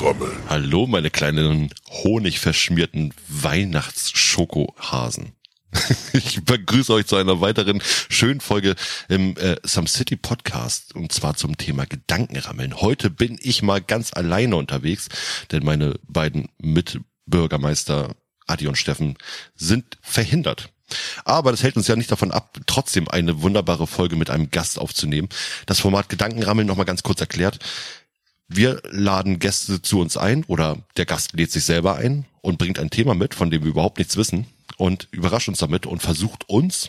Gedankenrammel. Hallo, meine kleinen honigverschmierten Weihnachtsschokohasen. Ich begrüße euch zu einer weiteren schönen Folge im äh, Some City Podcast und zwar zum Thema Gedankenrammeln. Heute bin ich mal ganz alleine unterwegs, denn meine beiden Mitbürgermeister Adi und Steffen sind verhindert. Aber das hält uns ja nicht davon ab, trotzdem eine wunderbare Folge mit einem Gast aufzunehmen. Das Format Gedankenrammeln nochmal ganz kurz erklärt. Wir laden Gäste zu uns ein oder der Gast lädt sich selber ein und bringt ein Thema mit, von dem wir überhaupt nichts wissen und überrascht uns damit und versucht uns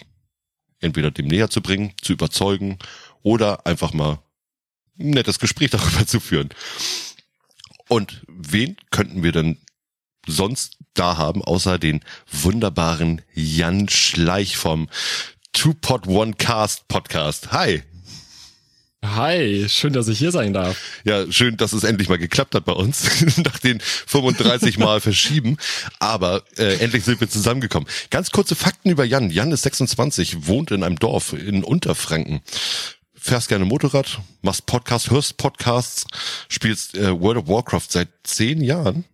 entweder dem näher zu bringen, zu überzeugen oder einfach mal ein nettes Gespräch darüber zu führen. Und wen könnten wir denn sonst da haben, außer den wunderbaren Jan Schleich vom Two Pod One Cast Podcast. Hi. Hi, schön, dass ich hier sein darf. Ja, schön, dass es endlich mal geklappt hat bei uns, nach den 35 Mal verschieben. Aber äh, endlich sind wir zusammengekommen. Ganz kurze Fakten über Jan. Jan ist 26, wohnt in einem Dorf in Unterfranken. Fährst gerne Motorrad, machst Podcasts, hörst Podcasts, spielst äh, World of Warcraft seit zehn Jahren.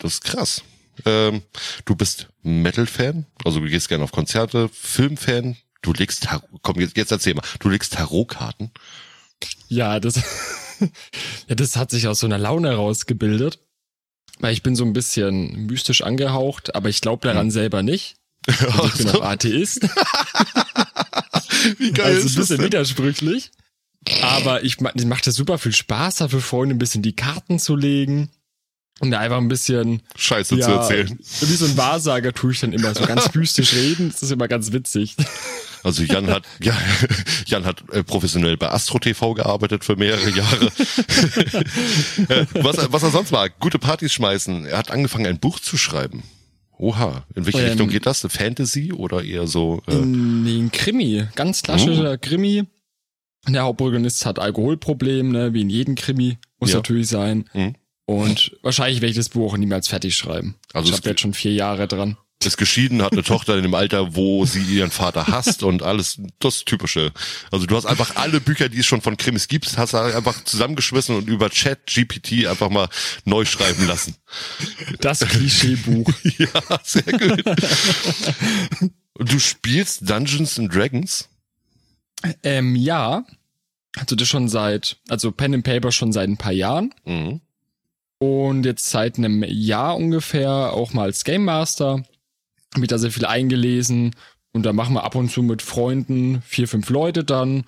Das ist krass. Ähm, du bist Metal-Fan, also du gehst gerne auf Konzerte, Film-Fan, Du legst, komm, jetzt, jetzt erzähl mal, du legst Tarotkarten? Ja, das, ja, das hat sich aus so einer Laune herausgebildet. Weil ich bin so ein bisschen mystisch angehaucht, aber ich glaube daran hm. selber nicht. Also ich bin auch Atheist. Wie geil also ist ein bisschen widersprüchlich. Aber ich, ich macht das super viel Spaß, da für Freunde ein bisschen die Karten zu legen. Und da einfach ein bisschen Scheiße ja, zu erzählen. Wie so ein Wahrsager tue ich dann immer so ganz mystisch reden. Das ist immer ganz witzig. Also Jan hat ja, Jan hat äh, professionell bei Astro TV gearbeitet für mehrere Jahre. Äh, was, was er sonst war, gute Partys schmeißen. Er hat angefangen ein Buch zu schreiben. Oha, in welche ähm, Richtung geht das? Fantasy oder eher so? Äh nee, ein Krimi, ganz klassischer oh. Krimi. Der Hauptprotagonist hat Alkoholproblem, ne, wie in jedem Krimi muss ja. natürlich sein. Mhm. Und wahrscheinlich werde ich das Buch auch niemals fertig schreiben. Also ich habe jetzt schon vier Jahre dran ist geschieden, hat eine Tochter in dem Alter, wo sie ihren Vater hasst und alles, das Typische. Also du hast einfach alle Bücher, die es schon von Krimis gibt, hast du einfach zusammengeschmissen und über Chat GPT einfach mal neu schreiben lassen. Das Klischeebuch. ja, sehr gut. Du spielst Dungeons and Dragons? Ähm, ja. Also das schon seit, also Pen and Paper schon seit ein paar Jahren. Mhm. Und jetzt seit einem Jahr ungefähr auch mal als Game Master mich da sehr viel eingelesen und da machen wir ab und zu mit Freunden vier, fünf Leute dann.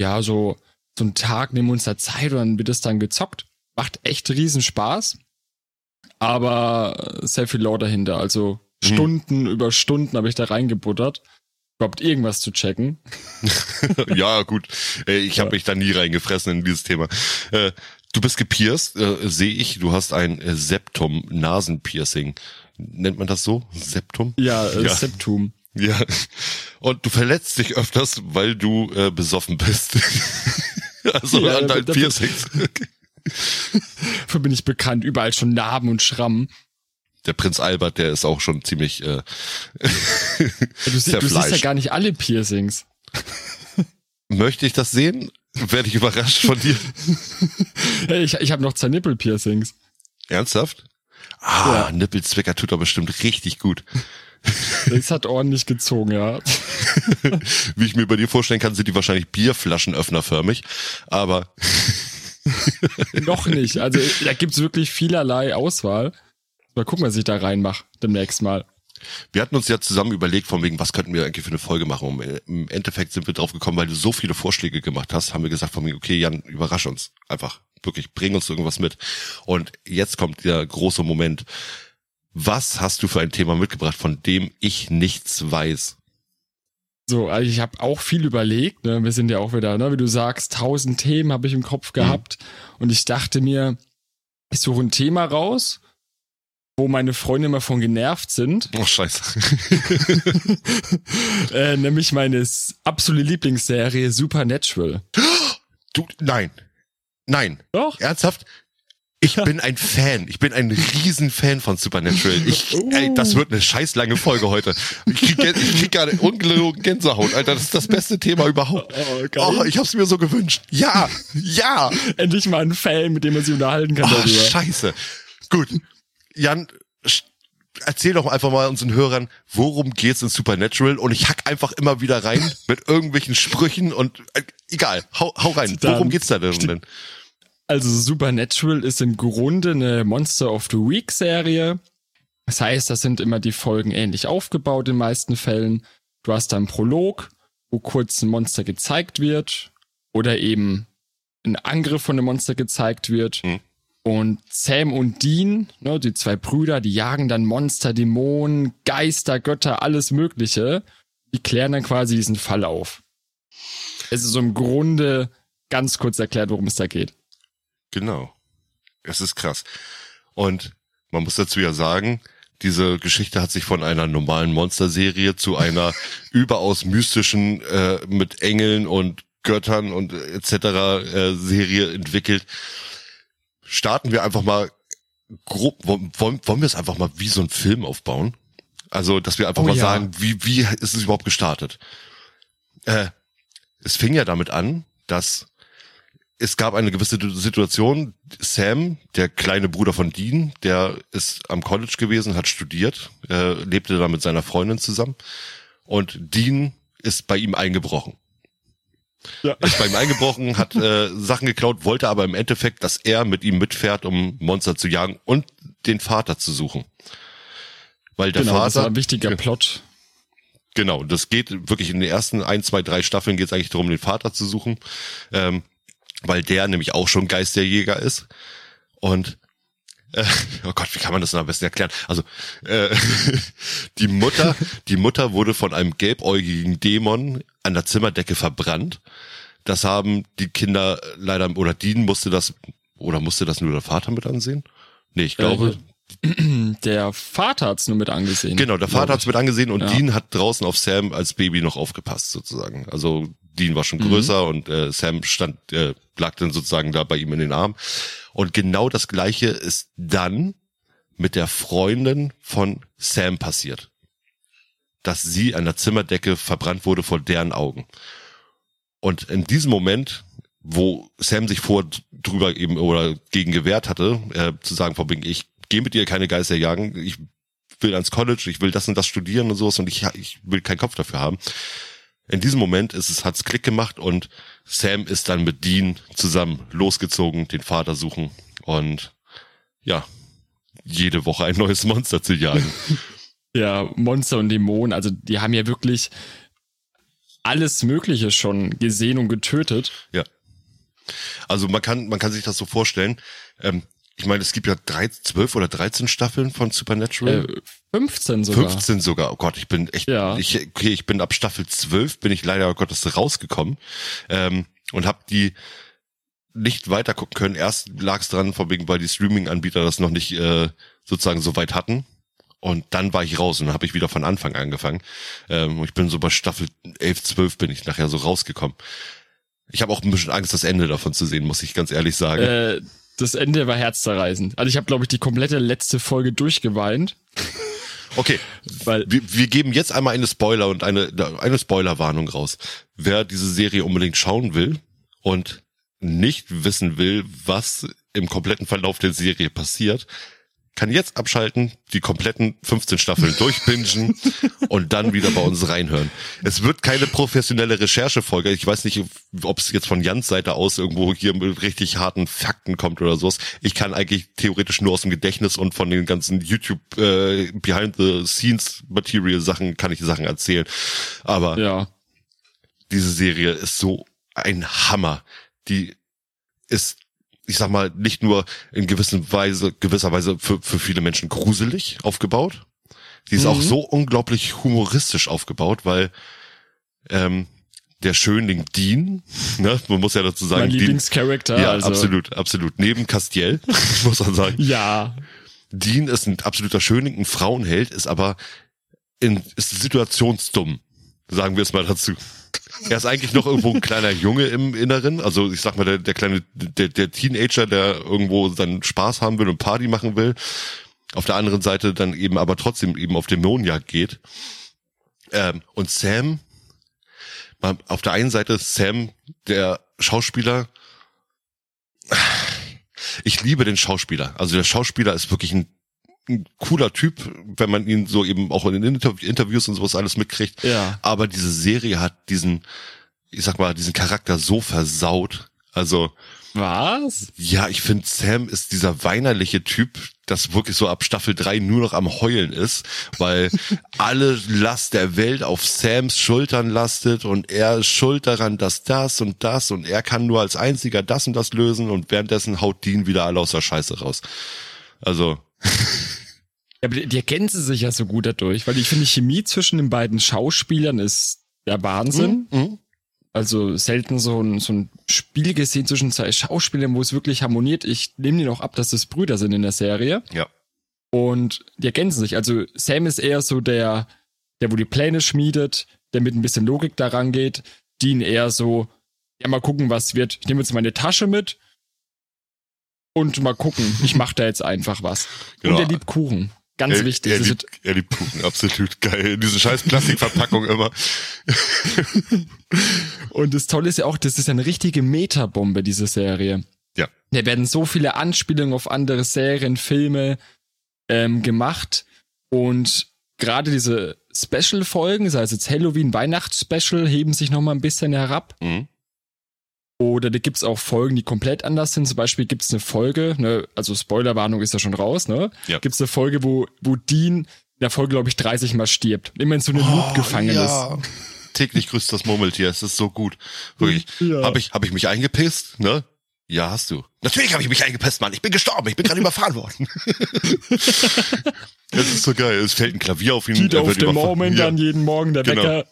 Ja, so, so einen Tag nehmen wir uns da Zeit und dann wird es dann gezockt. Macht echt riesen Spaß. Aber sehr viel Lore dahinter. Also mhm. Stunden über Stunden habe ich da reingebuttert. Überhaupt irgendwas zu checken. ja, gut. Ich habe ja. mich da nie reingefressen in dieses Thema. Äh, du bist gepierst, äh, sehe ich. Du hast ein Septum-Nasenpiercing nennt man das so? Septum? Ja, äh, ja. Septum. Ja. Und du verletzt dich öfters, weil du äh, besoffen bist. also ja, an deinen Piercings. Dafür bin ich bekannt. Überall schon Narben und Schrammen. Der Prinz Albert, der ist auch schon ziemlich äh, du, sie, du siehst ja gar nicht alle Piercings. Möchte ich das sehen? Werde ich überrascht von dir. Hey, ich, ich habe noch zwei Nippel-Piercings. Ernsthaft? Ah, ja. Nippelzwicker tut doch bestimmt richtig gut. Das hat ordentlich gezogen, ja. Wie ich mir bei dir vorstellen kann, sind die wahrscheinlich Bierflaschenöffnerförmig, aber noch nicht. Also da gibt's wirklich vielerlei Auswahl. Mal gucken, was ich da reinmache demnächst mal. Wir hatten uns ja zusammen überlegt, von wegen, was könnten wir eigentlich für eine Folge machen. Und Im Endeffekt sind wir drauf gekommen, weil du so viele Vorschläge gemacht hast, haben wir gesagt, von wegen, okay, Jan, überrasch uns einfach wirklich, bring uns irgendwas mit. Und jetzt kommt der große Moment. Was hast du für ein Thema mitgebracht, von dem ich nichts weiß? So, also ich habe auch viel überlegt. Ne? Wir sind ja auch wieder, ne? wie du sagst, tausend Themen habe ich im Kopf gehabt. Mhm. Und ich dachte mir, ich suche ein Thema raus, wo meine Freunde immer von genervt sind. Oh, scheiße. äh, nämlich meine absolute Lieblingsserie Supernatural. Du, nein. Nein. Doch. Ernsthaft? Ich bin ein Fan. Ich bin ein Riesenfan von Supernatural. Ich, ey, das wird eine scheiß lange Folge heute. Ich krieg, ich krieg gerade ungelogen Gänsehaut, Alter. Das ist das beste Thema überhaupt. Oh, oh ich hab's mir so gewünscht. Ja, ja. Endlich mal ein Fan, mit dem man sich unterhalten kann. Oh, darüber. scheiße. Gut. Jan, erzähl doch einfach mal unseren Hörern, worum geht's in Supernatural und ich hack einfach immer wieder rein mit irgendwelchen Sprüchen und äh, egal, hau, hau rein. Worum geht's da denn? Also Supernatural ist im Grunde eine Monster of the Week Serie. Das heißt, das sind immer die Folgen ähnlich aufgebaut in den meisten Fällen. Du hast da einen Prolog, wo kurz ein Monster gezeigt wird oder eben ein Angriff von einem Monster gezeigt wird. Hm. Und Sam und Dean, ne, die zwei Brüder, die jagen dann Monster, Dämonen, Geister, Götter, alles Mögliche. Die klären dann quasi diesen Fall auf. Es ist so im Grunde ganz kurz erklärt, worum es da geht. Genau. Es ist krass. Und man muss dazu ja sagen, diese Geschichte hat sich von einer normalen Monsterserie zu einer überaus mystischen äh, mit Engeln und Göttern und etc. Äh, Serie entwickelt. Starten wir einfach mal grob, wollen, wollen wir es einfach mal wie so ein Film aufbauen? Also, dass wir einfach oh, mal ja. sagen, wie, wie ist es überhaupt gestartet? Äh, es fing ja damit an, dass es gab eine gewisse Situation. Sam, der kleine Bruder von Dean, der ist am College gewesen, hat studiert, äh, lebte da mit seiner Freundin zusammen. Und Dean ist bei ihm eingebrochen. Ja. Ist bei ihm eingebrochen, hat äh, Sachen geklaut, wollte aber im Endeffekt, dass er mit ihm mitfährt, um Monster zu jagen und den Vater zu suchen. Weil der genau, Vater. Das war ein wichtiger Plot. Genau, das geht wirklich in den ersten ein, zwei, drei Staffeln geht es eigentlich darum, den Vater zu suchen. Ähm, weil der nämlich auch schon Geisterjäger ist. Und äh, oh Gott, wie kann man das denn am besten erklären? Also äh, die Mutter, die Mutter wurde von einem gelbäugigen Dämon an der Zimmerdecke verbrannt. Das haben die Kinder leider oder Dean musste das oder musste das nur der Vater mit ansehen? Nee, ich glaube, der Vater hat's nur mit angesehen. Genau, der Vater hat's mit angesehen und ja. Dean hat draußen auf Sam als Baby noch aufgepasst sozusagen. Also Dean war schon mhm. größer mhm. und äh, Sam stand, äh, lag dann sozusagen da bei ihm in den Arm. Und genau das Gleiche ist dann mit der Freundin von Sam passiert. Dass sie an der Zimmerdecke verbrannt wurde vor deren Augen. Und in diesem Moment, wo Sam sich vor drüber eben oder gegen gewehrt hatte, äh, zu sagen, vor ich gehe mit dir keine Geister jagen, ich will ans College, ich will das und das studieren und sowas und ich, ich will keinen Kopf dafür haben. In diesem Moment ist es, hat's Klick gemacht und Sam ist dann mit Dean zusammen losgezogen, den Vater suchen und ja, jede Woche ein neues Monster zu jagen. ja, Monster und Dämonen, also die haben ja wirklich alles Mögliche schon gesehen und getötet. Ja. Also man kann, man kann sich das so vorstellen. Ähm, ich meine, es gibt ja drei, zwölf oder dreizehn Staffeln von Supernatural. Äh, 15 sogar. 15 sogar. Oh Gott, ich bin echt, ja. ich, okay, ich bin ab Staffel 12 bin ich leider oh Gottes rausgekommen ähm, und habe die nicht weiter gucken können. Erst lag es dran, vor wegen, weil die Streaming-Anbieter das noch nicht äh, sozusagen so weit hatten. Und dann war ich raus und dann habe ich wieder von Anfang angefangen. Ähm, ich bin so bei Staffel 11, 12 bin ich nachher so rausgekommen. Ich habe auch ein bisschen Angst, das Ende davon zu sehen, muss ich ganz ehrlich sagen. Äh, das Ende war herzzerreißend. Also ich habe, glaube ich, die komplette letzte Folge durchgeweint. Okay, weil wir, wir geben jetzt einmal eine Spoiler und eine, eine Spoilerwarnung raus. Wer diese Serie unbedingt schauen will und nicht wissen will, was im kompletten Verlauf der Serie passiert, kann jetzt abschalten, die kompletten 15 Staffeln durchbingen und dann wieder bei uns reinhören. Es wird keine professionelle Recherchefolge. Ich weiß nicht, ob es jetzt von Jans Seite aus irgendwo hier mit richtig harten Fakten kommt oder sowas. Ich kann eigentlich theoretisch nur aus dem Gedächtnis und von den ganzen YouTube äh, Behind the Scenes Material Sachen kann ich Sachen erzählen. Aber ja. diese Serie ist so ein Hammer. Die ist ich sag mal, nicht nur in gewisser Weise, gewisser Weise für, für viele Menschen gruselig aufgebaut. Die ist mhm. auch so unglaublich humoristisch aufgebaut, weil ähm, der Schönling Dean, ne, man muss ja dazu sagen, mein Lieblingscharakter. Ja, also. absolut, absolut. Neben Castiel, muss man sagen. Ja. Dean ist ein absoluter Schönling, ein Frauenheld, ist aber in, ist situationsdumm Sagen wir es mal dazu. Er ist eigentlich noch irgendwo ein kleiner Junge im Inneren. Also ich sag mal, der, der kleine, der, der Teenager, der irgendwo seinen Spaß haben will und Party machen will. Auf der anderen Seite dann eben aber trotzdem eben auf Dämonenjagd geht. Ähm, und Sam, auf der einen Seite Sam, der Schauspieler, ich liebe den Schauspieler. Also der Schauspieler ist wirklich ein, ein cooler Typ, wenn man ihn so eben auch in den Interviews und sowas alles mitkriegt. Ja. Aber diese Serie hat diesen, ich sag mal, diesen Charakter so versaut. Also was? Ja, ich finde, Sam ist dieser weinerliche Typ, das wirklich so ab Staffel 3 nur noch am Heulen ist, weil alle Last der Welt auf Sams Schultern lastet und er ist schuld daran, dass das und das und er kann nur als einziger das und das lösen und währenddessen haut Dean wieder alle aus der Scheiße raus. Also. Ja, aber die ergänzen sich ja so gut dadurch, weil ich finde, die Chemie zwischen den beiden Schauspielern ist der Wahnsinn. Mhm. mhm also selten so ein, so ein Spiel gesehen zwischen zwei Schauspielern, wo es wirklich harmoniert. Ich nehme dir noch ab, dass das Brüder sind in der Serie. Ja. Und die ergänzen sich. Also Sam ist eher so der, der wo die Pläne schmiedet, der mit ein bisschen Logik daran geht. Dean eher so, ja, mal gucken, was wird. Ich nehme jetzt meine Tasche mit und mal gucken. Ich mache da jetzt einfach was. Genau. Und er liebt Kuchen. Ganz er, wichtig. Er liebt, er liebt Kuchen, absolut geil. Diese scheiß Plastikverpackung immer. Und das Tolle ist ja auch, das ist eine richtige Metabombe, diese Serie. Ja. Da werden so viele Anspielungen auf andere Serien, Filme ähm, gemacht. Und gerade diese Special-Folgen, sei es jetzt Halloween, Weihnachts-Special, heben sich nochmal ein bisschen herab. Mhm. Oder da gibt's auch Folgen, die komplett anders sind. Zum Beispiel gibt's eine Folge, ne, also Spoilerwarnung ist ja schon raus, ne? Ja. Gibt's eine Folge, wo, wo Dean in der Folge, glaube ich, 30 Mal stirbt. Immer in so einem oh, Loop gefangen ja. ist. Täglich grüßt das Murmeltier, es ist so gut. Wirklich. Ja. Habe ich, hab ich mich eingepisst, ne? Ja, hast du. Natürlich habe ich mich eingepisst, Mann. Ich bin gestorben. Ich bin gerade überfahren worden. das ist so geil. Es fällt ein Klavier auf ihn. Sieht auf dem Moment ja. dann jeden Morgen der genau. Wecker.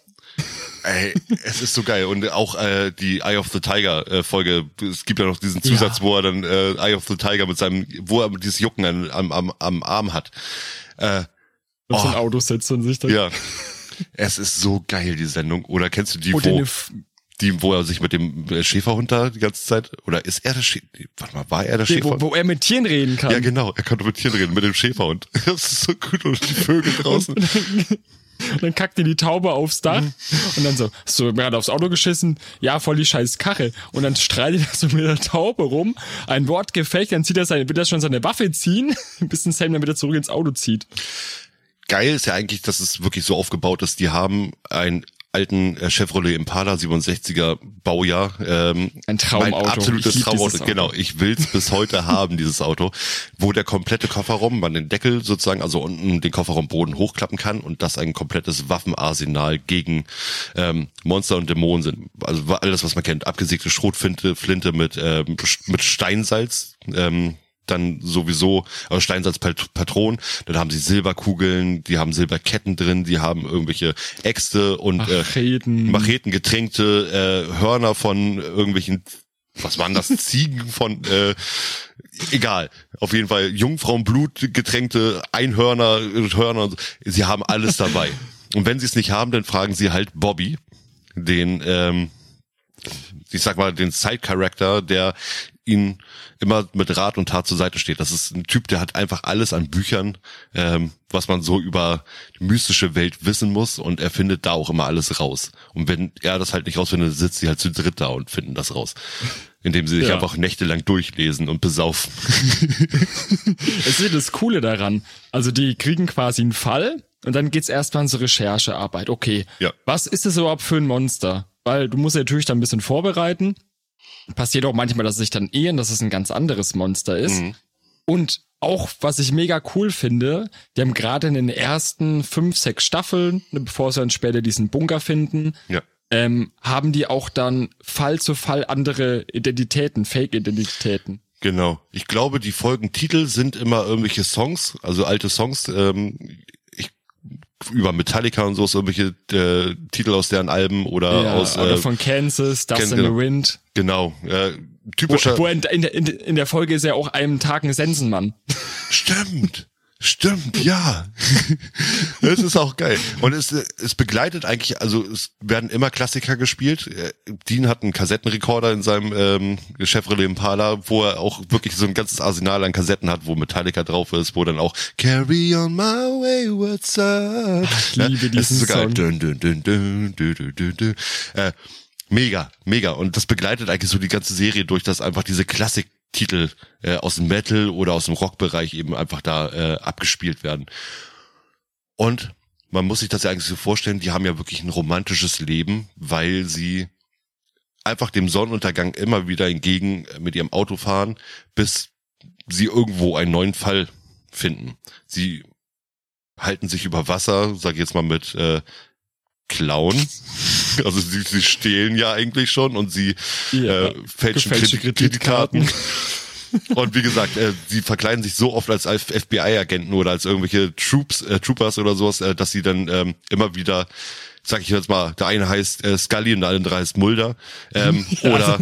Ey, es ist so geil. Und auch äh, die Eye of the Tiger äh, Folge, es gibt ja noch diesen Zusatz, ja. wo er dann äh, Eye of the Tiger mit seinem, wo er dieses Jucken am, am, am Arm hat. Äh, und oh, ein Auto setzt und sich dann. Ja. Es ist so geil, die Sendung. Oder kennst du die, wo, die, wo er sich mit dem äh, Schäferhund da die ganze Zeit, oder ist er der Schäfer, warte mal, war er der Schäferhund? Wo, wo er mit Tieren reden kann. Ja, genau, er kann mit Tieren reden, mit dem Schäferhund. Das ist so gut und die Vögel draußen. Und dann kackt dir die Taube aufs Dach mhm. und dann so, hast du gerade aufs Auto geschissen? Ja, voll die scheiß Kache. Und dann streitet er so mit der Taube rum, ein Wort gefällt, dann zieht er seine, wird er schon seine Waffe ziehen, bis ein Sam dann wieder zurück ins Auto zieht. Geil ist ja eigentlich, dass es wirklich so aufgebaut ist, die haben ein alten äh, Chevrolet Impala 67er Baujahr. Ähm, Ein Traumauto. Ein absolutes Traumauto. Genau, ich will's bis heute haben, dieses Auto, wo der komplette Kofferraum, man den Deckel sozusagen, also unten den Kofferraumboden hochklappen kann und das ein komplettes Waffenarsenal gegen ähm, Monster und Dämonen sind. Also alles, was man kennt. Abgesägte Schrotflinte Flinte mit, ähm, mit Steinsalz. Ähm, dann sowieso also Steinsalzpatronen, dann haben sie Silberkugeln, die haben Silberketten drin, die haben irgendwelche Äxte und Macheten, äh, Macheten getränkte äh, Hörner von irgendwelchen was waren das? Ziegen von äh, egal. Auf jeden Fall Jungfrauenblut getränkte Einhörner, Hörner. Sie haben alles dabei. Und wenn sie es nicht haben, dann fragen sie halt Bobby, den ähm, ich sag mal, den Side-Character, der ihn immer mit Rat und Tat zur Seite steht. Das ist ein Typ, der hat einfach alles an Büchern, ähm, was man so über die mystische Welt wissen muss und er findet da auch immer alles raus. Und wenn er das halt nicht rausfindet, sitzt sie halt zu dritt da und finden das raus. Indem sie sich ja. einfach nächtelang durchlesen und besaufen. Es ist das Coole daran. Also die kriegen quasi einen Fall und dann geht's erstmal so Recherchearbeit. Okay, ja. was ist es überhaupt für ein Monster? Weil du musst ja natürlich dann ein bisschen vorbereiten passiert auch manchmal, dass sich dann ehren, dass es ein ganz anderes Monster ist. Mhm. Und auch, was ich mega cool finde, die haben gerade in den ersten fünf, sechs Staffeln, ne, bevor sie dann später diesen Bunker finden, ja. ähm, haben die auch dann Fall zu Fall andere Identitäten, Fake-Identitäten. Genau. Ich glaube, die Folgentitel sind immer irgendwelche Songs, also alte Songs. Ähm, über Metallica und so ist irgendwelche äh, Titel aus deren Alben oder ja, aus oder äh, von Kansas, Dust Can, in the Wind. Genau, äh, typischer. Wo, wo in, in, in, in der Folge ist ja auch einem Tag ein Sensenmann. Stimmt. Stimmt, ja. Es ist auch geil. Und es, es begleitet eigentlich, also es werden immer Klassiker gespielt. Dean hat einen Kassettenrekorder in seinem ähm, Chevrolet Impala, wo er auch wirklich so ein ganzes Arsenal an Kassetten hat, wo Metallica drauf ist, wo dann auch Carry on my wayward son. Ich liebe diesen es ist so geil. Song. Dun, dun, dun, dun, dun, dun, dun. Äh, mega, mega. Und das begleitet eigentlich so die ganze Serie durch, dass einfach diese Klassiktitel äh, aus dem Metal oder aus dem Rockbereich eben einfach da äh, abgespielt werden. Und man muss sich das ja eigentlich so vorstellen, die haben ja wirklich ein romantisches Leben, weil sie einfach dem Sonnenuntergang immer wieder entgegen äh, mit ihrem Auto fahren, bis sie irgendwo einen neuen Fall finden. Sie halten sich über Wasser, sag ich jetzt mal mit äh, Klauen. Also sie, sie stehlen ja eigentlich schon und sie Ja, äh, fälschen Kredit Kreditkarten. Und wie gesagt, äh, sie verkleiden sich so oft als FBI-Agenten oder als irgendwelche Troops, äh, Troopers oder sowas, äh, dass sie dann ähm, immer wieder, sag ich jetzt mal, der eine heißt äh, Scully und der andere heißt Mulder. Ähm, Oder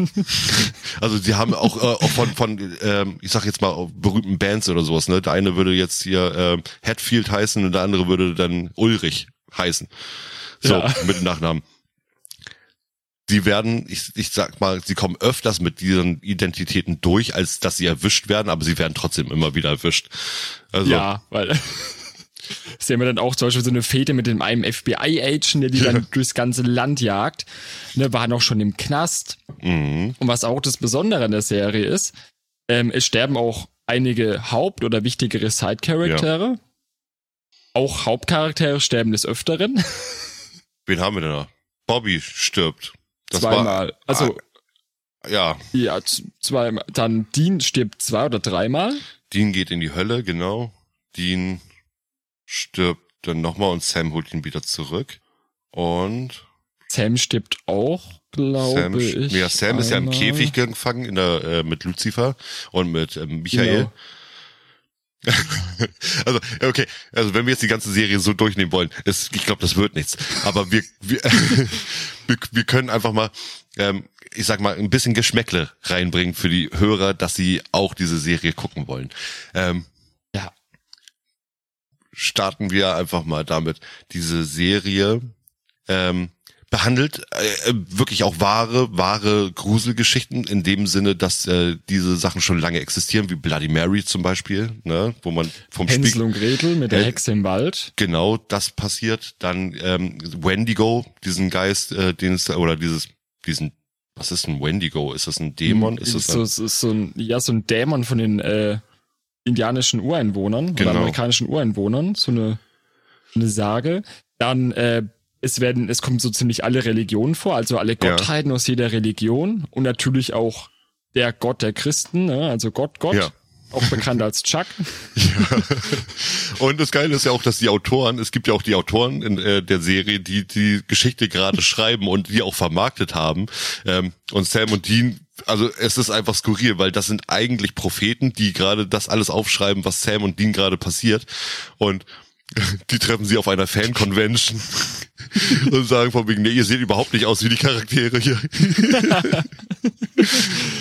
also sie haben auch, äh, auch von, von ähm, ich sag jetzt mal, berühmten Bands oder sowas, ne? Der eine würde jetzt hier ähm, Hatfield heißen und der andere würde dann Ulrich heißen. So, Ja. mit dem Nachnamen. Sie werden, ich, ich sag mal, sie kommen öfters mit diesen Identitäten durch, als dass sie erwischt werden, aber sie werden trotzdem immer wieder erwischt. Also, Ja, weil haben ja dann auch zum Beispiel so eine Fete mit dem einem FBI-Agent, der die Ja. dann durchs ganze Land jagt. Ne, waren auch schon im Knast. mhm. Und was auch das Besondere an der Serie ist, ähm, es sterben auch einige Haupt- oder wichtigere Side-Charaktere. Auch Hauptcharaktere sterben des Öfteren. Wen haben wir denn da? Bobby stirbt. Das zweimal. also, War, ja, ja, zweimal. Dann Dean stirbt zwei oder dreimal. Dean geht in die Hölle, genau. Dean stirbt dann nochmal und Sam holt ihn wieder zurück. Und Sam stirbt auch, glaube Sam, ich. ja, Sam ist ja im einmal. Käfig gefangen in der, äh, mit Lucifer und mit ähm, Michael. Genau. Also, okay, also wenn wir jetzt die ganze Serie so durchnehmen wollen, ist, ich glaube, das wird nichts. Aber wir, wir, wir, wir können einfach mal, ähm, ich sag mal, ein bisschen Geschmäckle reinbringen für die Hörer, dass sie auch diese Serie gucken wollen. Ähm, Ja. starten wir einfach mal damit. Diese Serie ähm, behandelt äh, wirklich auch wahre, wahre Gruselgeschichten in dem Sinne, dass äh, diese Sachen schon lange existieren, wie Bloody Mary zum Beispiel, ne, wo man vom Hänsel Spiegel und Gretel mit der Äh, Hexe im Wald. genau das passiert. Dann ähm, Wendigo, diesen Geist, äh, den es oder dieses, diesen, was ist ein Wendigo? Ist das ein Dämon? Ist das so, ein, so, so ein, ja, so ein Dämon von den äh, indianischen Ureinwohnern Genau. oder amerikanischen Ureinwohnern, so eine, eine Sage. Dann äh, es werden, es kommen so ziemlich alle Religionen vor, also alle Ja. Gottheiten aus jeder Religion und natürlich auch der Gott der Christen, ne? also Gott, Gott, Ja. auch bekannt als Chuck. Und das Geile ist ja auch, dass die Autoren, es gibt ja auch die Autoren in äh, der Serie, die die Geschichte gerade schreiben und die auch vermarktet haben. Ähm, und Sam und Dean, also es ist einfach skurril, weil das sind eigentlich Propheten, die gerade das alles aufschreiben, was Sam und Dean gerade passiert. Und die treffen sie auf einer Fan-Convention und sagen von wegen, nee, ihr seht überhaupt nicht aus wie die Charaktere hier.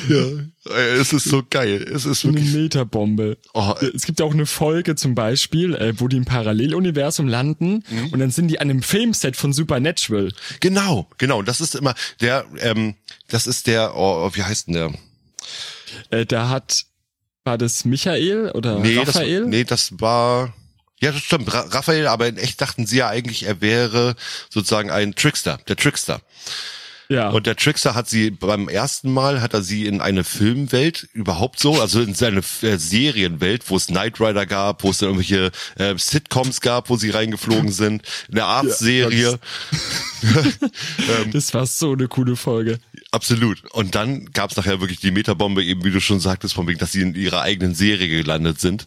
ja, äh, es ist so geil. Es ist So eine wirklich, Metabombe. oh, Es gibt auch eine Folge zum Beispiel, äh, wo die im Paralleluniversum landen Mhm. und dann sind die an einem Filmset von Supernatural. Genau, genau. Das ist immer der, ähm, das ist der, oh, wie heißt denn der? Äh, da hat, war das Michael oder Raphael? Das, nee, das war, ja, das stimmt, Ra Raphael, aber in echt dachten sie ja eigentlich, er wäre sozusagen ein Trickster, der Trickster. Ja. Und der Trickster hat sie beim ersten Mal, hat er sie in eine Filmwelt überhaupt so, also in seine äh, Serienwelt, wo es Knight Rider gab, wo es dann irgendwelche äh, Sitcoms gab, wo sie reingeflogen sind, eine Arztserie. ähm, das war so eine coole Folge. Absolut. Und dann gab es nachher wirklich die Metabombe, eben wie du schon sagtest, von wegen, dass sie in ihrer eigenen Serie gelandet sind.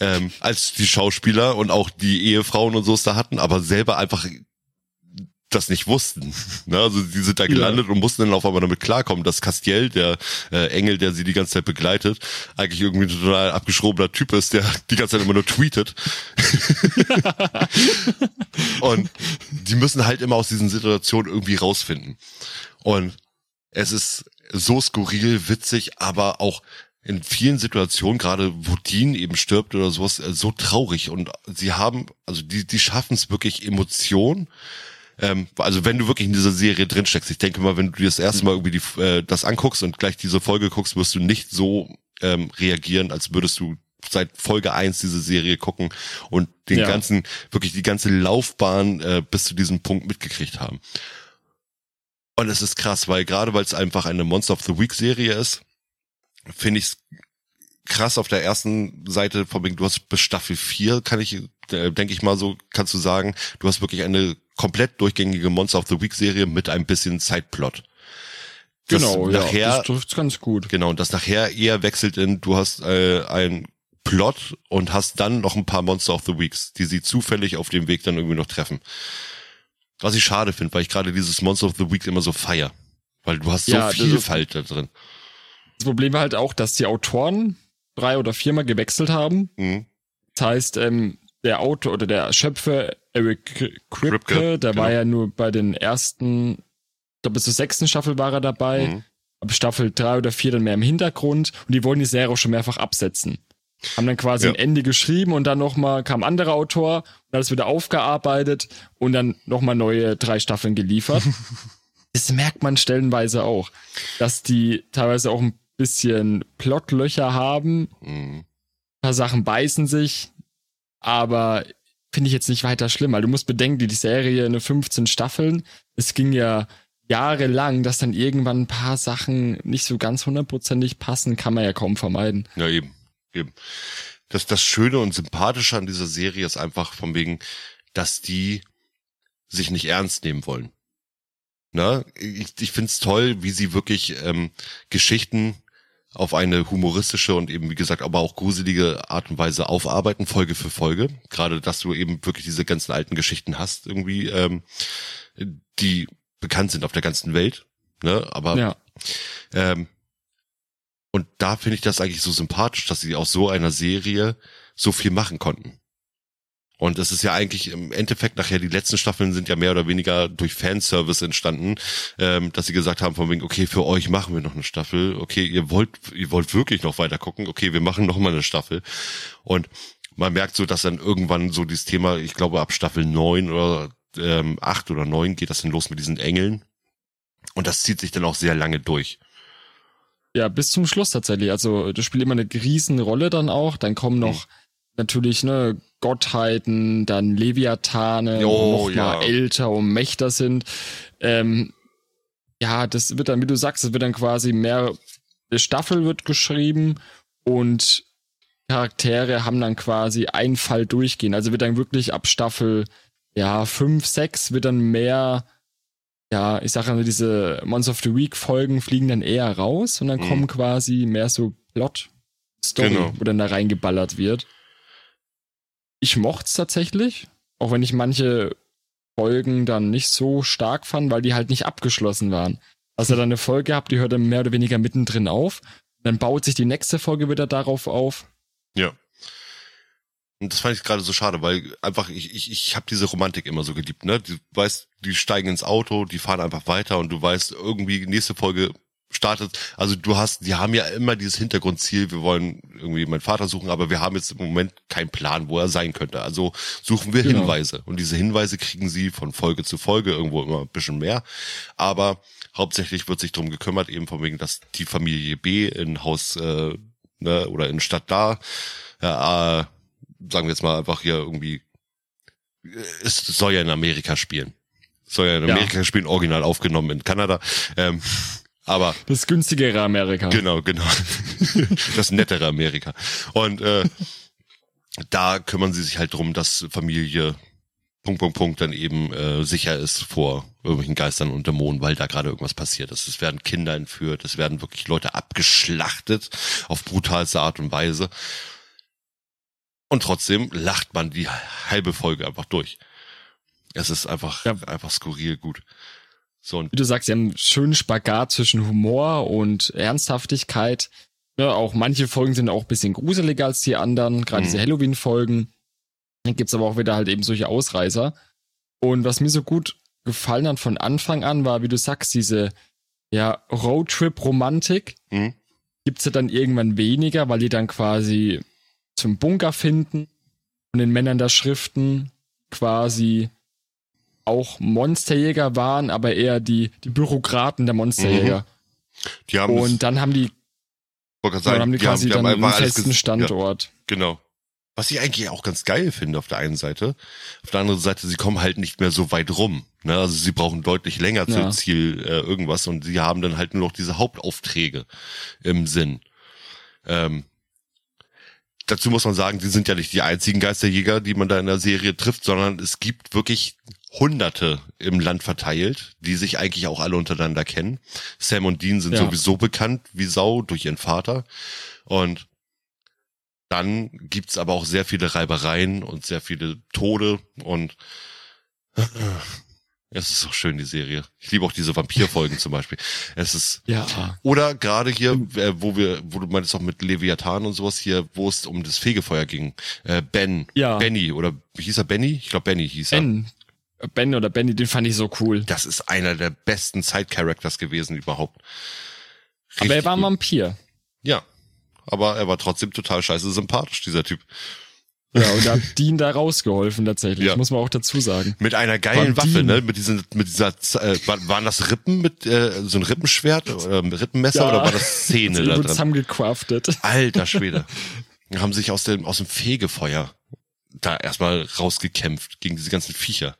Ähm, als die Schauspieler und auch die Ehefrauen und so es da hatten, aber selber einfach das nicht wussten. Ne? Also die sind da gelandet und mussten dann auf einmal damit klarkommen, dass Castiel, der äh, Engel, der sie die ganze Zeit begleitet, eigentlich irgendwie ein total abgeschrobener Typ ist, der die ganze Zeit immer nur tweetet. und die müssen halt immer aus diesen Situationen irgendwie rausfinden. Und es ist so skurril, witzig, aber auch in vielen Situationen, gerade wo Dean eben stirbt oder sowas, äh, so traurig. Und sie haben, also die, die schaffen es wirklich Emotionen. Ähm, also wenn du wirklich in dieser Serie drinsteckst, ich denke mal, wenn du dir das erste Mal irgendwie die, äh, das anguckst und gleich diese Folge guckst, wirst du nicht so ähm, reagieren, als würdest du seit Folge eins diese Serie gucken und den ja. ganzen, wirklich die ganze Laufbahn äh, bis zu diesem Punkt mitgekriegt haben. Und es ist krass, weil gerade weil es einfach eine Monster of the Week Serie ist, finde ich krass auf der ersten Seite, von wegen, du hast bis Staffel 4, kann ich, äh, denke ich mal so, kannst du sagen, du hast wirklich eine komplett durchgängige Monster of the Week Serie mit ein bisschen Zeitplot. Das genau, nachher, ja, das trifft ganz gut. Genau, und das nachher eher wechselt in, du hast äh, ein Plot und hast dann noch ein paar Monster of the Weeks, die sie zufällig auf dem Weg dann irgendwie noch treffen. Was ich schade finde, weil ich gerade dieses Monster of the Week immer so feier. Weil du hast so ja, Vielfalt da drin. Das Problem war halt auch, dass die Autoren drei oder viermal gewechselt haben. Mhm. Das heißt, ähm, der Autor oder der Schöpfer Eric Kripke, Kripke der genau. war ja nur bei den ersten, ich glaube bis zur sechsten Staffel war er dabei. Mhm. Ab Staffel drei oder vier dann mehr im Hintergrund und die wollen die Serie auch schon mehrfach absetzen. Haben dann quasi ja. ein Ende geschrieben und dann nochmal kam ein anderer Autor und alles wieder aufgearbeitet und dann nochmal neue drei Staffeln geliefert. das merkt man stellenweise auch, dass die teilweise auch ein bisschen Plotlöcher haben. Mhm. Ein paar Sachen beißen sich, aber finde ich jetzt nicht weiter schlimm, weil du musst bedenken, die Serie eine 15 Staffeln. Es ging ja jahrelang, dass dann irgendwann ein paar Sachen nicht so ganz hundertprozentig passen, kann man ja kaum vermeiden. Ja, eben. Eben. Das, das Schöne und Sympathische an dieser Serie ist einfach von wegen, dass die sich nicht ernst nehmen wollen. Na, ich, ich finde es toll, wie sie wirklich ähm, Geschichten auf eine humoristische und eben, wie gesagt, aber auch gruselige Art und Weise aufarbeiten, Folge für Folge. Gerade, dass du eben wirklich diese ganzen alten Geschichten hast, irgendwie, ähm, die bekannt sind auf der ganzen Welt. Ne? Aber ja. ähm, und da finde ich das eigentlich so sympathisch, dass sie aus so einer Serie so viel machen konnten. Und es ist ja eigentlich im Endeffekt nachher, die letzten Staffeln sind ja mehr oder weniger durch Fanservice entstanden, ähm, dass sie gesagt haben von wegen, okay, für euch machen wir noch eine Staffel, okay, ihr wollt, ihr wollt wirklich noch weiter gucken, okay, wir machen noch mal eine Staffel. Und man merkt so, dass dann irgendwann so dieses Thema, ich glaube ab Staffel neun oder ähm, acht oder neun geht das dann los mit diesen Engeln. Und das zieht sich dann auch sehr lange durch. Ja, bis zum Schluss tatsächlich. Also das spielt immer eine Riesenrolle dann auch. Dann kommen noch mhm. Natürlich ne Gottheiten, dann Leviathane, oh, noch ja. mal älter und mächter sind. Ähm, ja, das wird dann, wie du sagst, es wird dann quasi mehr, eine Staffel wird geschrieben und Charaktere haben dann quasi einen Fall durchgehen. Also wird dann wirklich ab Staffel, ja, fünf, sechs wird dann mehr, ja, ich sage also diese Monster of the Week Folgen fliegen dann eher raus und dann mhm. kommen quasi mehr so Plot Story, genau. wo dann da reingeballert wird ich mochte es tatsächlich, auch wenn ich manche Folgen dann nicht so stark fand, weil die halt nicht abgeschlossen waren. Also dann eine Folge habt, die hört dann mehr oder weniger mittendrin auf. Dann baut sich die nächste Folge wieder darauf auf. Ja. Und das fand ich gerade so schade, weil einfach ich ich ich habe diese Romantik immer so geliebt, ne? Du weißt, die steigen ins Auto, die fahren einfach weiter und du weißt irgendwie nächste Folge startet, also du hast, die haben ja immer dieses Hintergrundziel, wir wollen irgendwie meinen Vater suchen, aber wir haben jetzt im Moment keinen Plan, wo er sein könnte. Also suchen wir genau. Hinweise. Und diese Hinweise kriegen sie von Folge zu Folge irgendwo immer ein bisschen mehr. Aber hauptsächlich wird sich darum gekümmert, eben von wegen, dass die Familie B in Haus äh, ne, oder in Stadt da, äh, sagen wir jetzt mal einfach hier irgendwie, es soll ja in Amerika spielen. Soll ja in Amerika ja. spielen, original aufgenommen in Kanada. Ähm, aber das günstigere Amerika. Genau, genau. Das nettere Amerika. Und äh, da kümmern sie sich halt drum, dass Familie Punkt, Punkt, Punkt dann eben äh, sicher ist vor irgendwelchen Geistern und Dämonen, weil da gerade irgendwas passiert ist. Es werden Kinder entführt, es werden wirklich Leute abgeschlachtet auf brutalste Art und Weise. Und trotzdem lacht man die halbe Folge einfach durch. Es ist einfach, ja. einfach skurril gut. So, und Wie du sagst, sie haben einen schönen Spagat zwischen Humor und Ernsthaftigkeit. Ja, auch manche Folgen sind auch ein bisschen gruseliger als die anderen, gerade mhm. diese Halloween-Folgen. Dann gibt's aber auch wieder halt eben solche Ausreißer. Und was mir so gut gefallen hat von Anfang an, war, wie du sagst, diese ja, Roadtrip-Romantik, mhm. gibt's ja dann irgendwann weniger, weil die dann quasi zum Bunker finden und den Männern der Schriften quasi auch Monsterjäger waren, aber eher die, die Bürokraten der Monsterjäger. Mhm. Die haben und dann haben die, sagen, dann haben die quasi die haben, dann einfach einen festen Standort. Ja, genau. Was ich eigentlich auch ganz geil finde auf der einen Seite. Auf der anderen Seite, sie kommen halt nicht mehr so weit rum. Ne? Also sie brauchen deutlich länger Ja. zum Ziel äh, irgendwas und sie haben dann halt nur noch diese Hauptaufträge im Sinn. Ähm, dazu muss man sagen, die sind ja nicht die einzigen Geisterjäger, die man da in der Serie trifft, sondern es gibt wirklich Hunderte im Land verteilt, die sich eigentlich auch alle untereinander kennen. Sam und Dean sind Ja. sowieso bekannt wie Sau durch ihren Vater. Und dann gibt's aber auch sehr viele Reibereien und sehr viele Tode und es ist auch schön, die Serie. Ich liebe auch diese Vampirfolgen zum Beispiel. Es ist Ja. oder gerade hier, äh, wo wir, wo du meinst auch mit Leviathan und sowas hier, wo es um das Fegefeuer ging. Äh, Ben, Ja. Benny oder wie hieß er Benny? Ich glaube Benny hieß er. Ben. Ben oder Benny, den fand ich so cool. Das ist einer der besten Side-Characters gewesen überhaupt. aber er Richtig war ein. Vampir. Ja, aber er war trotzdem total scheiße sympathisch, dieser Typ. Ja, und da hat Dean da rausgeholfen tatsächlich, Ja. muss man auch dazu sagen. Mit einer geilen Vampir. Waffe, ne? Mit diesen, mit dieser, äh, war- waren das Rippen mit äh, so ein Rippenschwert oder ein Rippenmesser Ja. oder war das Zähne da Übel dran? zusammengecraftet. Alter Schwede. haben sich aus dem, aus dem Fegefeuer da erstmal rausgekämpft gegen diese ganzen Viecher.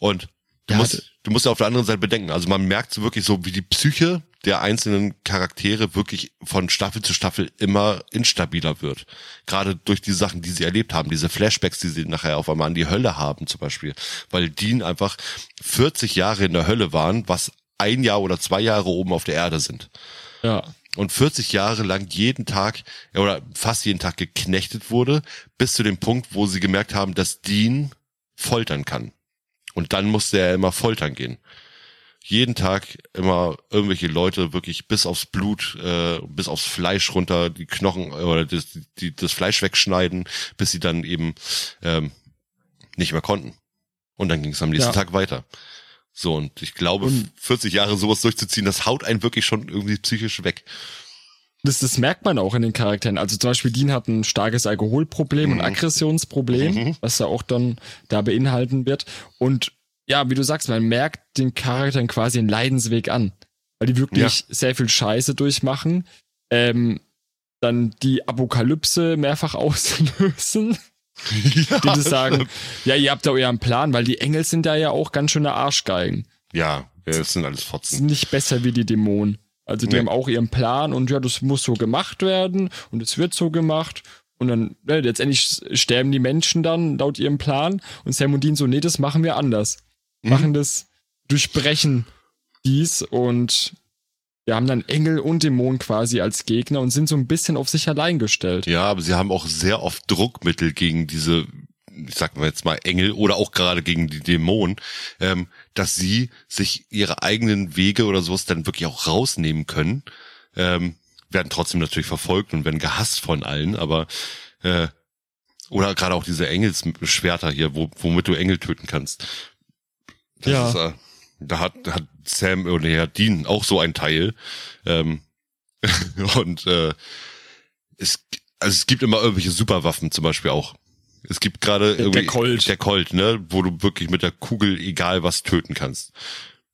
Und du Ja, musst, du musst ja auf der anderen Seite bedenken, also man merkt so wirklich so, wie die Psyche der einzelnen Charaktere wirklich von Staffel zu Staffel immer instabiler wird. Gerade durch die Sachen, die sie erlebt haben, diese Flashbacks, die sie nachher auf einmal an die Hölle haben zum Beispiel. Weil Dean einfach 40 Jahre in der Hölle waren, was ein Jahr oder zwei Jahre oben auf der Erde sind Ja. und 40 Jahre lang jeden Tag oder fast jeden Tag geknechtet wurde, bis zu dem Punkt, wo sie gemerkt haben, dass Dean foltern kann. Und dann musste er immer foltern gehen. Jeden Tag immer irgendwelche Leute wirklich bis aufs Blut, äh, bis aufs Fleisch runter, die Knochen äh, oder das, die, das Fleisch wegschneiden, bis sie dann eben ähm, nicht mehr konnten. Und dann ging es am nächsten Ja. Tag weiter. So, und ich glaube, Und- 40 Jahre sowas durchzuziehen, das haut einen wirklich schon irgendwie psychisch weg. Das, das merkt man auch in den Charakteren. Also zum Beispiel Dean hat ein starkes Alkoholproblem und Mhm. Aggressionsproblem, Mhm. was da auch dann da beinhalten wird. Und ja, wie du sagst, man merkt den Charakteren quasi einen Leidensweg an. Weil die wirklich sehr viel Scheiße durchmachen. Ähm, dann die Apokalypse mehrfach auslösen. ja, Die sagen, ja, ihr habt da euren Plan, weil die Engel sind da ja auch ganz schöne Arschgeigen. ja, das sind alles sind Fotzen. nicht besser wie die Dämonen. Also die Nee. haben auch ihren Plan und ja, das muss so gemacht werden und es wird so gemacht. Und dann, ne, letztendlich sterben die Menschen dann laut ihrem Plan und Sam und Dean so, nee, das machen wir anders. Mhm. Machen das, durchbrechen dies und wir haben dann Engel und Dämonen quasi als Gegner und sind so ein bisschen auf sich allein gestellt. Ja, aber sie haben auch sehr oft Druckmittel gegen diese, ich sag mal jetzt mal Engel oder auch gerade gegen die Dämonen, ähm, dass sie sich ihre eigenen Wege oder sowas dann wirklich auch rausnehmen können. Ähm, werden trotzdem natürlich verfolgt und werden gehasst von allen, aber äh, oder gerade auch diese Engelsschwerter hier, wo, womit du Engel töten kannst. Das Ja. Ist, äh, da hat, hat Sam oder ja, Dean auch so ein Teil. Ähm, und äh, es, also es gibt immer irgendwelche Superwaffen zum Beispiel auch. Es gibt gerade Der- irgendwie der Colt. der Colt, ne, wo du wirklich mit der Kugel egal was töten kannst.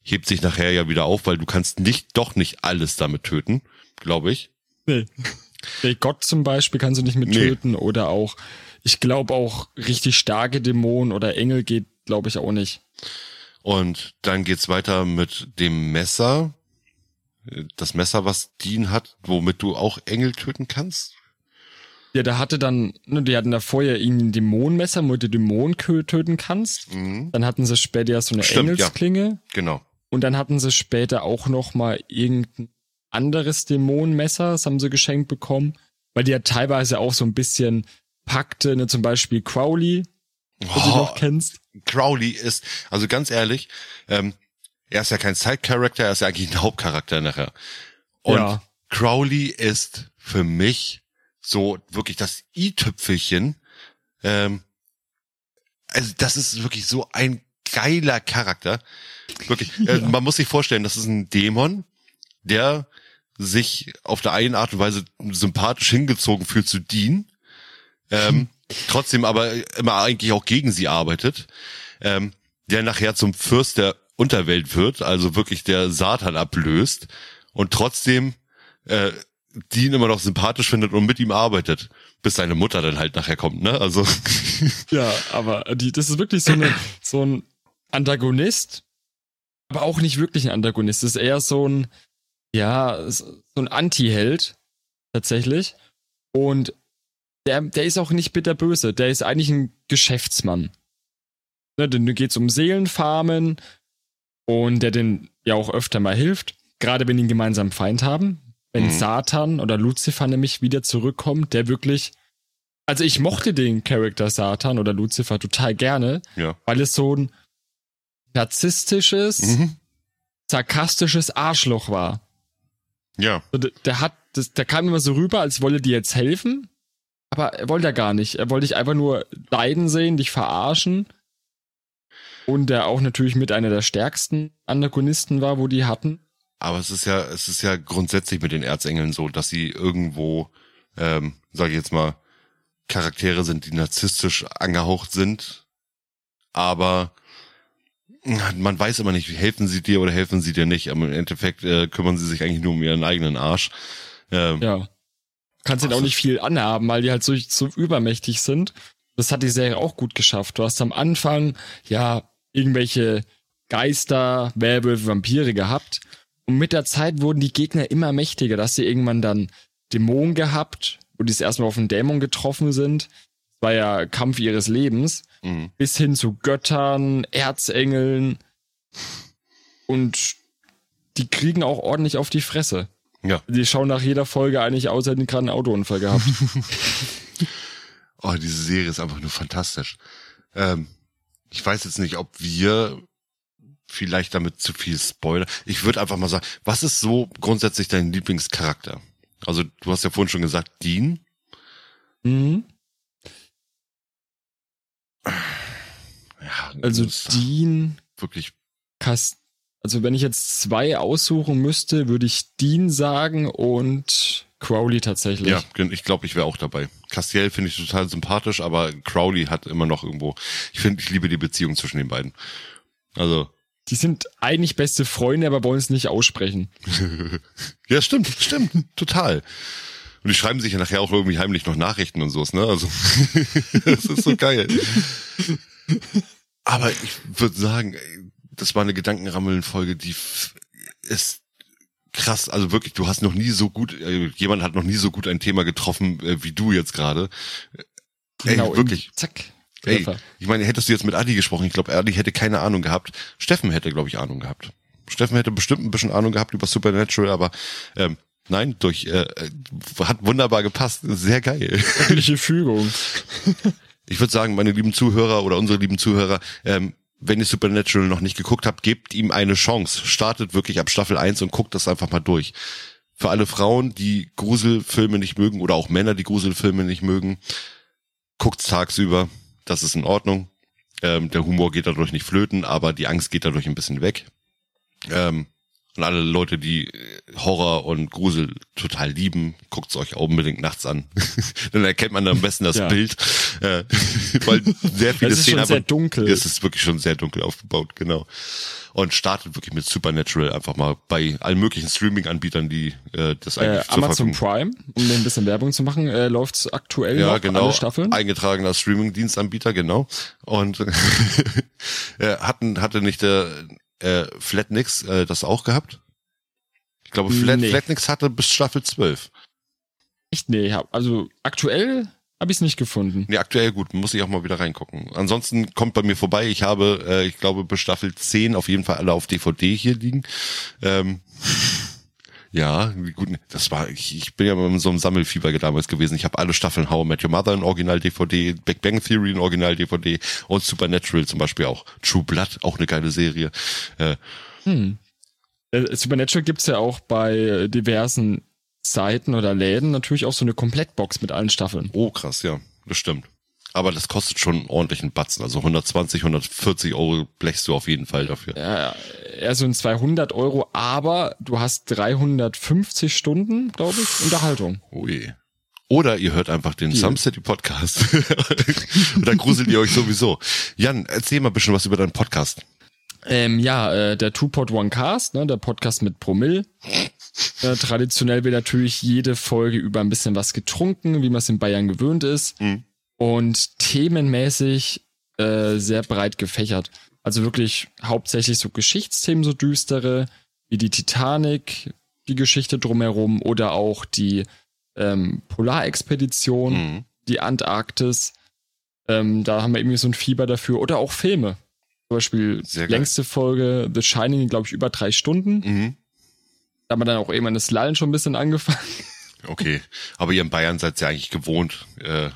Hebt sich nachher ja wieder auf, weil du kannst nicht, doch nicht alles damit töten, glaube ich. Nee. nee. Gott zum Beispiel kannst du nicht mit Nee. töten oder auch, ich glaube auch richtig starke Dämonen oder Engel geht, glaube ich, auch nicht. Und dann geht's weiter mit dem Messer. Das Messer, was Dean hat, womit du auch Engel töten kannst. Ja, der hatte dann, ne, die hatten da vorher irgendwie ein Dämonenmesser, womit du Dämonen töten kannst. Mhm. Dann hatten sie später ja so eine Stimmt, Engelsklinge. Genau. Und dann hatten sie später auch noch mal irgendein anderes Dämonenmesser, das haben sie geschenkt bekommen. Weil die ja teilweise auch so ein bisschen packte, ne, zum Beispiel Crowley, du Oh, noch kennst. Crowley ist, also ganz ehrlich, ähm, er ist ja kein Side-Character, er ist ja eigentlich ein Hauptcharakter nachher. Und Ja. Crowley ist für mich so wirklich das i-Tüpfelchen. Ähm, also das ist wirklich so ein geiler Charakter. Wirklich, äh, man muss sich vorstellen, das ist ein Dämon, der sich auf der einen Art und Weise sympathisch hingezogen fühlt zu Dean, ähm, trotzdem aber immer eigentlich auch gegen sie arbeitet, ähm, der nachher zum Fürst der Unterwelt wird, also wirklich der Satan ablöst und trotzdem äh, Dean immer noch sympathisch findet und mit ihm arbeitet, bis seine Mutter dann halt nachher kommt, ne? Also ja, aber die, das ist wirklich so, eine, so ein Antagonist, aber auch nicht wirklich ein Antagonist. Das ist eher so ein, ja, so ein Anti-Held tatsächlich. Und der, der ist auch nicht bitterböse. Der ist eigentlich ein Geschäftsmann. Ne, denn geht's um Seelenfarmen und der den ja auch öfter mal hilft. Gerade wenn die einen gemeinsamen Feind haben. Wenn mhm. Satan oder Lucifer nämlich wieder zurückkommt, der wirklich. Also ich mochte den Charakter Satan oder Lucifer total gerne, ja. weil es so ein narzisstisches, mhm. sarkastisches Arschloch war. Ja. Der, der hat, das, der kam immer so rüber, als wolle dir jetzt helfen, aber er wollte ja gar nicht. Er wollte dich einfach nur leiden sehen, dich verarschen. Und der auch natürlich mit einer der stärksten Antagonisten war, wo die hatten. Aber es ist ja, es ist ja grundsätzlich mit den Erzengeln so, dass sie irgendwo, ähm, sage ich jetzt mal, Charaktere sind, die narzisstisch angehaucht sind, aber man weiß immer nicht, helfen sie dir oder helfen sie dir nicht. Aber im Endeffekt äh, kümmern sie sich eigentlich nur um ihren eigenen Arsch. Ähm, ja. Kannst ihnen auch nicht viel anhaben, weil die halt so, so übermächtig sind. Das hat die Serie auch gut geschafft. Du hast am Anfang ja irgendwelche Geister, Werwölfe, Vampire gehabt. Und mit der Zeit wurden die Gegner immer mächtiger, dass sie irgendwann dann Dämonen gehabt, wo die es erstmal auf einen Dämon getroffen sind. Das war ja Kampf ihres Lebens. Mhm. Bis hin zu Göttern, Erzengeln. Und die kriegen auch ordentlich auf die Fresse. Ja. Die schauen nach jeder Folge eigentlich aus, hätten gerade einen Autounfall gehabt. oh, diese Serie ist einfach nur fantastisch. Ähm, ich weiß jetzt nicht, ob wir vielleicht damit zu viel Spoiler. Ich würde einfach mal sagen, was ist so grundsätzlich dein Lieblingscharakter? Also du hast ja vorhin schon gesagt, Dean. Mhm. Ja, also Dean. Wirklich. Kast also wenn ich jetzt zwei aussuchen müsste, würde ich Dean sagen und Crowley tatsächlich. Ja, ich glaube, ich wäre auch dabei. Castiel finde ich total sympathisch, aber Crowley hat immer noch irgendwo. Ich finde, ich liebe die Beziehung zwischen den beiden. Also. Die sind eigentlich beste Freunde, aber wollen es nicht aussprechen. ja, stimmt, stimmt, total. Und die schreiben sich ja nachher auch irgendwie heimlich noch Nachrichten und so, ne? Also, das ist so geil. Aber ich würde sagen, das war eine Gedankenrammeln-Folge, die ist krass. Also wirklich, du hast noch nie so gut, äh, jemand hat noch nie so gut ein Thema getroffen äh, wie du jetzt gerade. Genau, Ey, wirklich. Zack. Ey, ich meine, hättest du jetzt mit Adi gesprochen, ich glaube, Adi hätte keine Ahnung gehabt. Steffen hätte, glaube ich, Ahnung gehabt. Steffen hätte bestimmt ein bisschen Ahnung gehabt über Supernatural, aber ähm, nein, durch äh, äh hat wunderbar gepasst. Sehr geil. Göttliche Fügung. ich würde sagen, meine lieben Zuhörer oder unsere lieben Zuhörer, ähm, wenn ihr Supernatural noch nicht geguckt habt, gebt ihm eine Chance. Startet wirklich ab Staffel 1 und guckt das einfach mal durch. Für alle Frauen, die Gruselfilme nicht mögen oder auch Männer, die Gruselfilme nicht mögen, guckt's tagsüber. Das ist in Ordnung. Ähm, der Humor geht dadurch nicht flöten, aber die Angst geht dadurch ein bisschen weg. Ähm, und alle Leute, die äh, Horror und Grusel total lieben, guckt's euch auch unbedingt nachts an. Dann erkennt man am besten das ja. Bild. Äh, weil sehr viele es ist Szenen schon sehr dunkel. Es ist wirklich schon sehr dunkel aufgebaut, genau. Und startet wirklich mit Supernatural einfach mal bei allen möglichen Streaming-Anbietern, die äh, das eigentlich äh, Amazon Prime, um ein bisschen Werbung zu machen, äh, läuft's aktuell ja, noch genau, alle Staffeln. Eingetragener Streaming-Dienstanbieter, genau. Und äh, hatten hatte nicht der äh, Flatnix äh, das auch gehabt? Ich glaube, Flat, nee. Flatnix hatte bis Staffel 12. Echt? Nee, hab, also aktuell habe ich es nicht gefunden. Nee, aktuell gut, muss ich auch mal wieder reingucken. Ansonsten kommt bei mir vorbei, ich habe, äh, ich glaube, bis Staffel 10 auf jeden Fall alle auf DVD hier liegen. Ähm, ja, gut, das war, ich, ich bin ja in so einem Sammelfieber damals gewesen. Ich habe alle Staffeln How I Met Your Mother in Original-DVD, Big Bang Theory in Original-DVD und Supernatural zum Beispiel auch. True Blood, auch eine geile Serie. Äh, hm. Äh, Supernatural gibt's ja auch bei diversen Seiten oder Läden natürlich auch so eine Komplettbox mit allen Staffeln. Oh, krass, ja, das stimmt. Aber das kostet schon einen ordentlichen Batzen. Also 120, 140 Euro blechst du auf jeden Fall dafür. Ja, eher so ein 200 Euro, aber du hast 350 Stunden, glaube ich, Unterhaltung. Ui. Oder ihr hört einfach den Some City Podcast. Und dann gruselt ihr euch sowieso. Jan, erzähl mal ein bisschen was über deinen Podcast. Ähm, ja, äh, der Two-Pod One Cast, ne, der Podcast mit Promille. Äh, traditionell wird natürlich jede Folge über ein bisschen was getrunken, wie man es in Bayern gewöhnt ist. Mhm. Und themenmäßig äh, sehr breit gefächert. Also wirklich hauptsächlich so Geschichtsthemen, so düstere, wie die Titanic, die Geschichte drumherum oder auch die ähm, Polarexpedition, mhm. die Antarktis. Ähm, da haben wir irgendwie so ein Fieber dafür. Oder auch Filme. Zum Beispiel längste. Folge The Shining, glaube ich, über drei Stunden. Mhm. Da haben wir dann auch irgendwann das Lallen schon ein bisschen angefangen. Okay, aber ihr in Bayern seid ja eigentlich gewohnt, äh,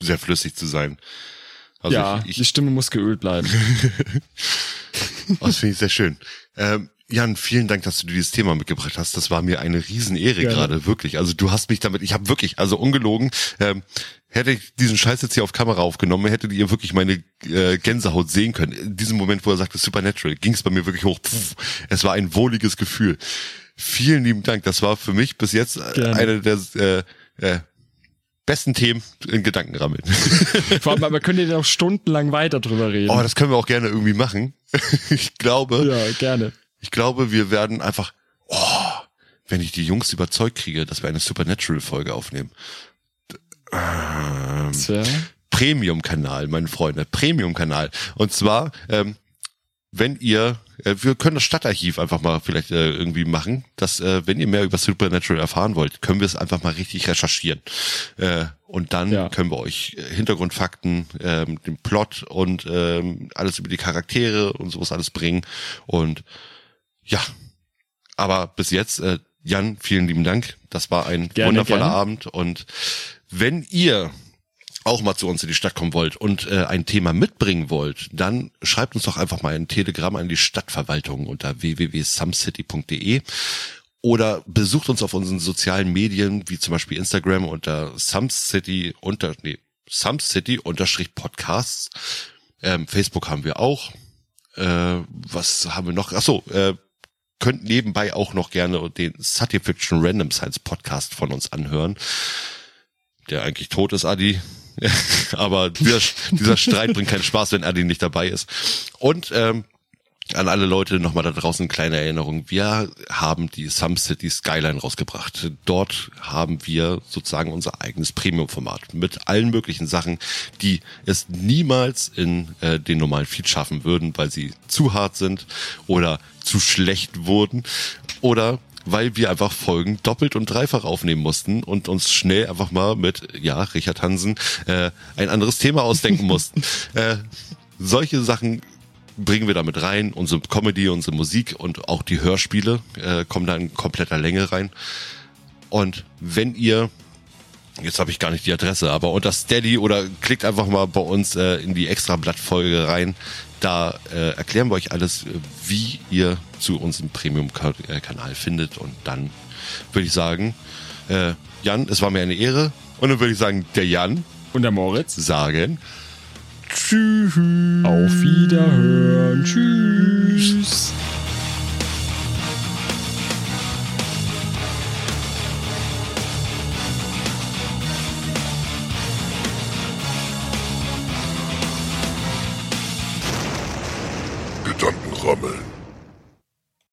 sehr flüssig zu sein. Also ja, ich, ich, die Stimme muss geölt bleiben. das finde ich sehr schön. Ähm, Jan, vielen Dank, dass du dieses Thema mitgebracht hast. Das war mir eine Riesenehre ja. gerade, wirklich. Also du hast mich damit, ich habe wirklich, also ungelogen, ähm, hätte ich diesen Scheiß jetzt hier auf Kamera aufgenommen, hättet ihr wirklich meine äh, Gänsehaut sehen können. In diesem Moment, wo er sagte Supernatural, ging es bei mir wirklich hoch. Pff, es war ein wohliges Gefühl. Vielen lieben Dank. Das war für mich bis jetzt Gerne. eine der äh, äh, besten Themen in Gedanken rammeln. Vor allem, wir können ja noch stundenlang weiter drüber reden. Oh, das können wir auch gerne irgendwie machen. ich glaube. Ja, gerne. Ich glaube, wir werden einfach, oh, wenn ich die Jungs überzeugt kriege, dass wir eine Supernatural-Folge aufnehmen. Ähm, Premium-Kanal, meine Freunde, Premium-Kanal. Und zwar, ähm, wenn ihr, äh, wir können das Stadtarchiv einfach mal vielleicht äh, irgendwie machen, dass äh, wenn ihr mehr über Supernatural erfahren wollt, können wir es einfach mal richtig recherchieren. Äh, und dann ja. können wir euch äh, Hintergrundfakten, ähm, den Plot und ähm, alles über die Charaktere und sowas alles bringen. Und ja, aber bis jetzt, äh, Jan, vielen lieben Dank. Das war ein gerne, wundervoller gerne. Abend. Und wenn ihr auch mal zu uns in die Stadt kommen wollt und äh, ein Thema mitbringen wollt, dann schreibt uns doch einfach mal ein Telegramm an die Stadtverwaltung unter www.sumcity.de oder besucht uns auf unseren sozialen Medien, wie zum Beispiel Instagram unter sumcity unter, nee, sumcity unterstrich Podcasts. Ähm, Facebook haben wir auch. Äh, was haben wir noch? Ach so, äh, könnt nebenbei auch noch gerne den Sati Fiction Random Science Podcast von uns anhören. Der eigentlich tot ist, Adi. Aber dieser, dieser Streit bringt keinen Spaß, wenn Adi nicht dabei ist. Und ähm, an alle Leute nochmal da draußen kleine Erinnerung. Wir haben die Some City Skyline rausgebracht. Dort haben wir sozusagen unser eigenes Premium-Format mit allen möglichen Sachen, die es niemals in äh, den normalen Feed schaffen würden, weil sie zu hart sind oder zu schlecht wurden oder weil wir einfach Folgen doppelt und dreifach aufnehmen mussten und uns schnell einfach mal mit, ja, Richard Hansen, äh, ein anderes Thema ausdenken mussten. Äh, solche Sachen bringen wir damit rein. Unsere Comedy, unsere Musik und auch die Hörspiele äh, kommen da in kompletter Länge rein. Und wenn ihr Jetzt habe ich gar nicht die Adresse, aber unter Steady oder klickt einfach mal bei uns äh, in die extra Blattfolge rein. Da äh, erklären wir euch alles, wie ihr zu unserem Premium-Kanal findet. Und dann würde ich sagen, äh, Jan, es war mir eine Ehre. Und dann würde ich sagen, der Jan und der Moritz sagen Tschüss. Auf Wiederhören. Tschüss.